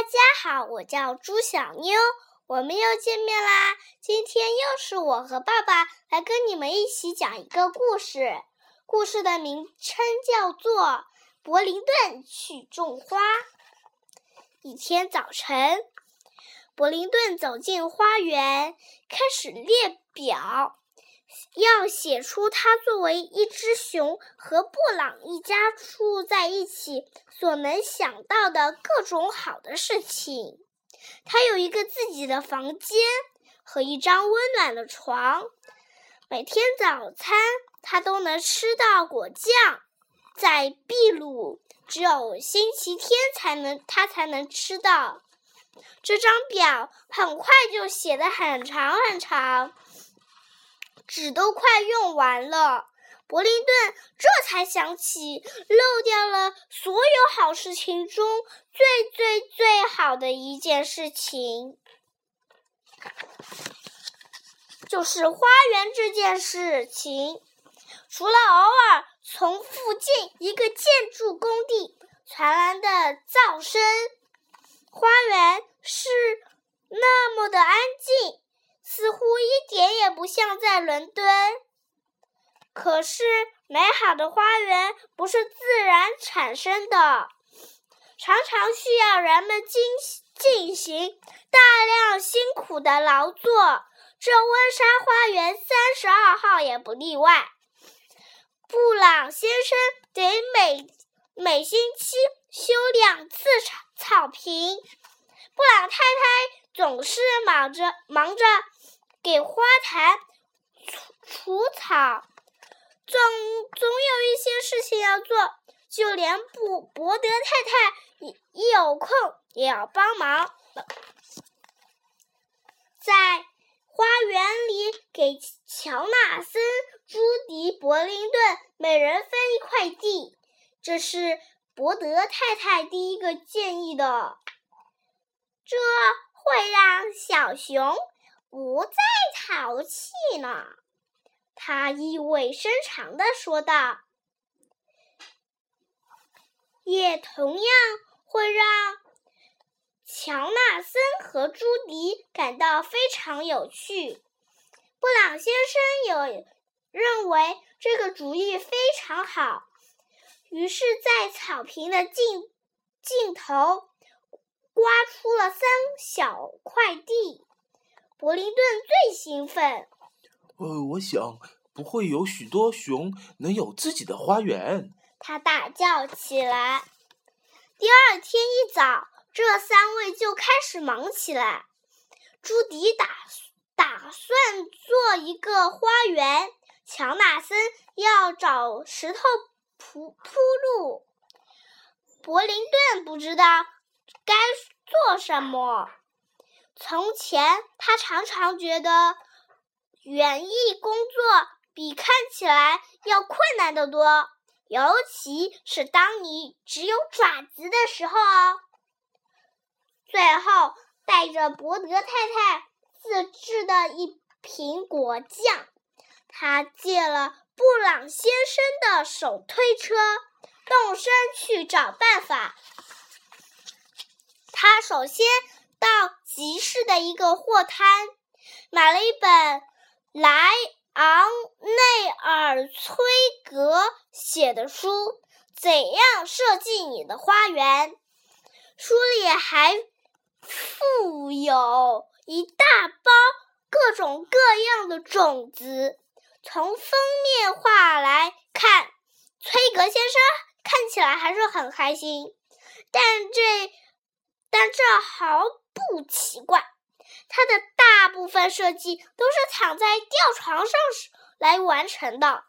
大家好，我叫朱小妞，我们又见面啦。今天又是我和爸爸来跟你们一起讲一个故事，故事的名称叫做《柏林顿去种花》。一天早晨，柏林顿走进花园，开始列表。要写出他作为一只熊和布朗一家住在一起所能想到的各种好的事情。他有一个自己的房间和一张温暖的床，每天早餐他都能吃到果酱。在秘鲁，只有星期天才能他才能吃到。这张表很快就写得很长很长。纸都快用完了，伯林顿这才想起漏掉了所有好事情中最最最好的一件事情，就是花园这件事情。除了偶尔从附近一个建筑工地传来的噪声，花园是那么的安静。似乎一点也不像在伦敦。可是，美好的花园不是自然产生的，常常需要人们进进行大量辛苦的劳作。这温莎花园三十二号也不例外。布朗先生得每每星期修两次草草坪。布朗太太总是忙着忙着。给花坛除除草，总总有一些事情要做，就连布伯德太太一一有空也要帮忙，在花园里给乔纳森、朱迪、伯林顿每人分一块地，这是伯德太太第一个建议的，这会让小熊。不再淘气呢，他意味深长地说道。也同样会让乔纳森和朱迪感到非常有趣。布朗先生有认为这个主意非常好，于是，在草坪的尽尽头刮出了三小块地。柏林顿最兴奋。呃，我想不会有许多熊能有自己的花园。他大叫起来。第二天一早，这三位就开始忙起来。朱迪打打算做一个花园，乔纳森要找石头铺铺路，柏林顿不知道该做什么。从前，他常常觉得园艺工作比看起来要困难得多，尤其是当你只有爪子的时候哦。最后，带着伯德太太自制的一瓶果酱，他借了布朗先生的手推车，动身去找办法。他首先。到集市的一个货摊，买了一本莱昂内尔崔格写的书《怎样设计你的花园》。书里还附有一大包各种各样的种子。从封面画来看，崔格先生看起来还是很开心。但这，但这毫。不奇怪，他的大部分设计都是躺在吊床上来完成的。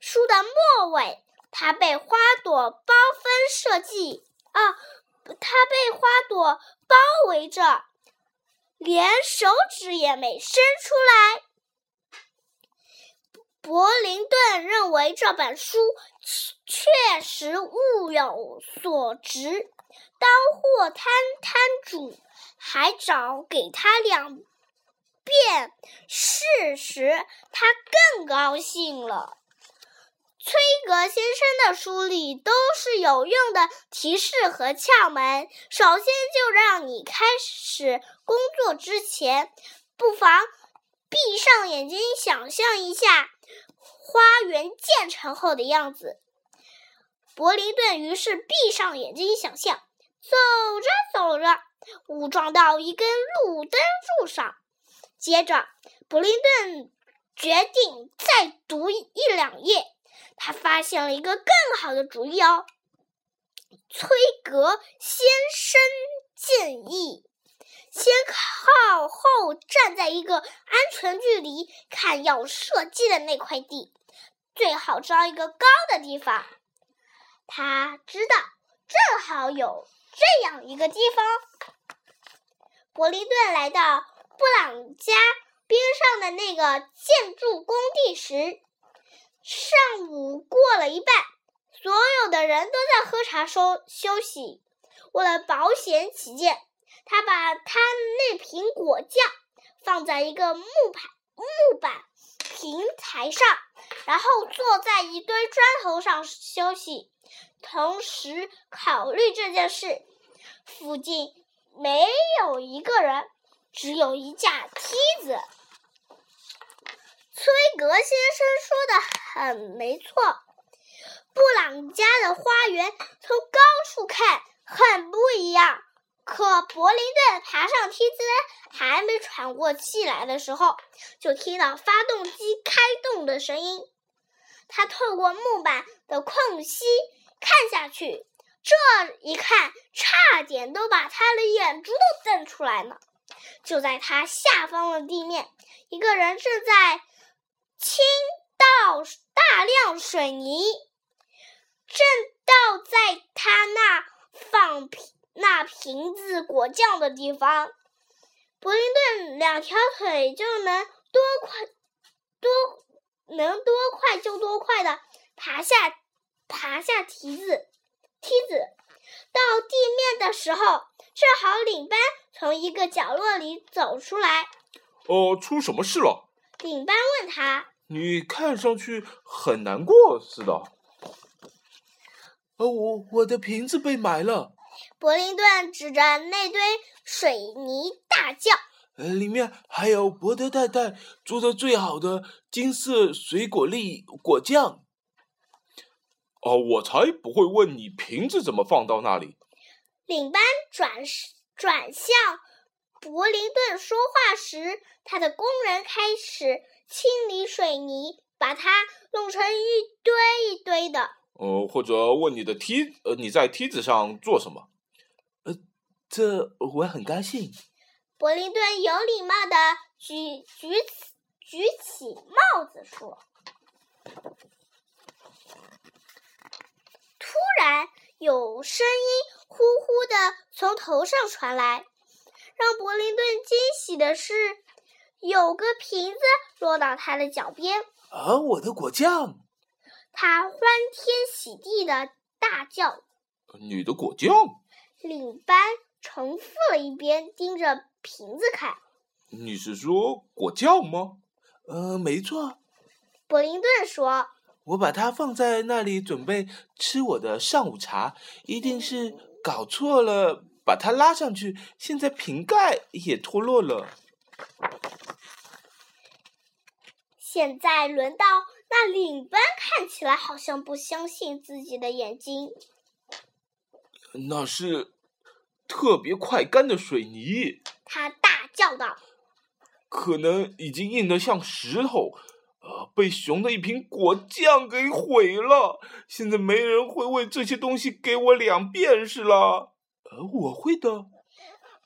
书的末尾，他被花朵包分设计啊，他被花朵包围着，连手指也没伸出来。柏林顿认为这本书确实物有所值。当货摊摊主。还找给他两遍试时，他更高兴了。崔格先生的书里都是有用的提示和窍门。首先，就让你开始工作之前，不妨闭上眼睛，想象一下花园建成后的样子。柏林顿于是闭上眼睛想象，走着走着，误撞到一根路灯柱上。接着，布林顿决定再读一两页。他发现了一个更好的主意哦。崔格先生建议，先靠后站在一个安全距离看要射击的那块地，最好找一个高的地方。他知道，正好有这样一个地方。伯利顿来到布朗家边上的那个建筑工地时。上午过了一半，所有的人都在喝茶收休息。为了保险起见，他把他那瓶果酱放在一个木板木板平台上，然后坐在一堆砖头上休息，同时考虑这件事。附近没有一个人，只有一架梯子。崔格先生说的很没错，布朗家的花园从高处看很不。可柏林顿爬上梯子还没喘过气来的时候，就听到发动机开动的声音。他透过木板的空隙看下去，这一看差点都把他的眼珠都瞪出来了。就在他下方的地面，一个人正在。倾倒大量水泥，正倒在他那放瓶那瓶子果酱的地方。伯林顿两条腿就能多快多能多快就多快的爬下爬下梯子梯子，到地面的时候，正好领班从一个角落里走出来。哦，出什么事了？领班问他：“你看上去很难过似的。”“哦，我我的瓶子被埋了。”柏林顿指着那堆水泥大叫：“呃，里面还有伯德太太做的最好的金色水果粒果酱。”“哦，我才不会问你瓶子怎么放到那里。”领班转转向。伯林顿说话时，他的工人开始清理水泥，把它弄成一堆一堆的。呃，或者问你的梯，呃，你在梯子上做什么？呃，这我很高兴。伯林顿有礼貌的举举起举起帽子说。突然，有声音呼呼的从头上传来。让伯林顿惊喜的是，有个瓶子落到他的脚边。啊，我的果酱！他欢天喜地的大叫：“你的果酱！”领班重复了一遍，盯着瓶子看。你是说果酱吗？呃，没错。伯林顿说：“我把它放在那里，准备吃我的上午茶。一定是搞错了。”把它拉上去，现在瓶盖也脱落了。现在轮到那领班，看起来好像不相信自己的眼睛。那是特别快干的水泥，他大叫道：“可能已经硬得像石头，呃，被熊的一瓶果酱给毁了。现在没人会为这些东西给我两便士了。”呃，我会的。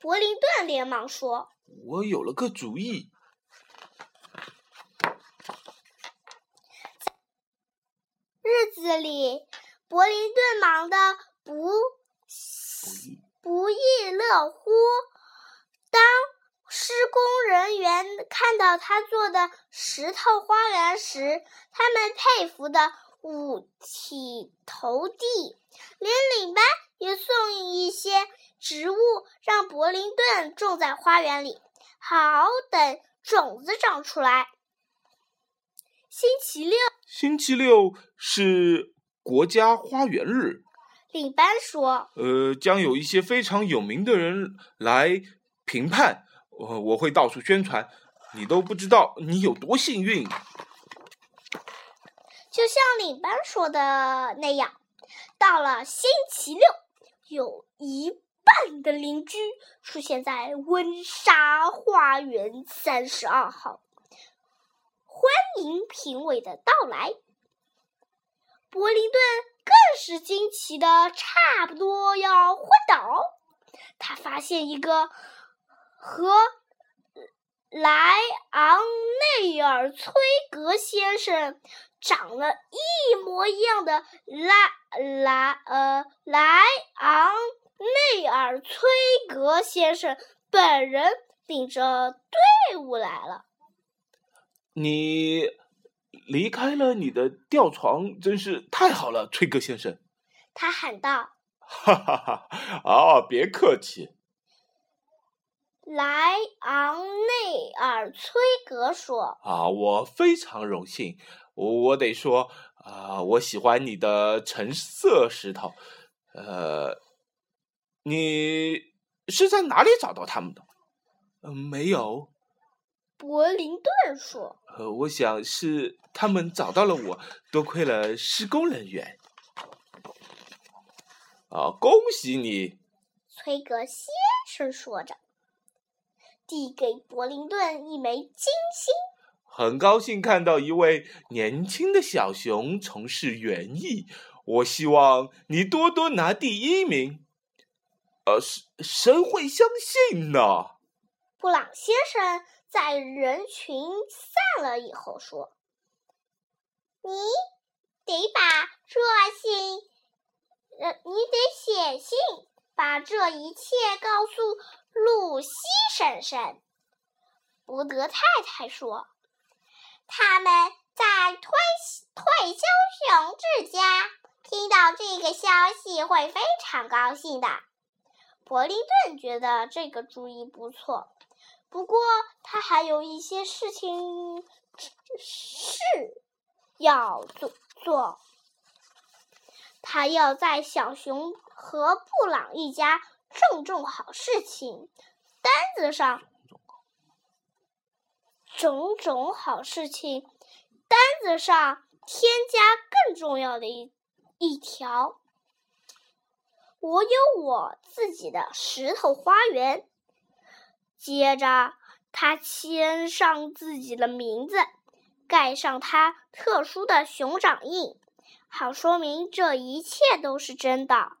伯林顿连忙说：“我有了个主意。”日子里，伯林顿忙得不不不亦乐乎。当施工人员看到他做的石头花园时，他们佩服的五体投地，连领班。也送一些植物，让柏林顿种在花园里，好等种子长出来。星期六，星期六是国家花园日。领班说：“呃，将有一些非常有名的人来评判，我我会到处宣传。你都不知道你有多幸运。”就像领班说的那样，到了星期六，有一半的邻居出现在温莎花园三十二号，欢迎评委的到来。柏林顿更是惊奇的差不多要昏倒。他发现一个和莱昂内尔崔格先生长得一模一样的莱莱呃莱昂内尔崔格先生本人领着队伍来了。你。离开了你的吊床，真是太好了，崔格先生。他喊道：“哈哈哈！啊，别客气。”莱昂内尔崔格说：“啊，我非常荣幸。我我得说，啊，我喜欢你的橙色石头。呃，你是在哪里找到他们的？嗯，没有。”柏林顿说：“呃，我想是他们找到了我，多亏了施工人员。啊，恭喜你！”崔格先生说着，递给柏林顿一枚金星。很高兴看到一位年轻的小熊从事园艺，我希望你多多拿第一名。呃，谁会相信呢？布朗先生。在人群散了以后，说：“你得把这信，呃，你得写信，把这一切告诉露西婶婶。”伯德太太说：“他们在退退休熊之家，听到这个消息会非常高兴的。”伯林顿觉得这个主意不错。不过，他还有一些事情是要做做。他要在小熊和布朗一家郑重好事情单子上，种种好事情单子上添加更重要的一一条：我有我自己的石头花园。接着，他签上自己的名字，盖上他特殊的熊掌印，好说明这一切都是真的。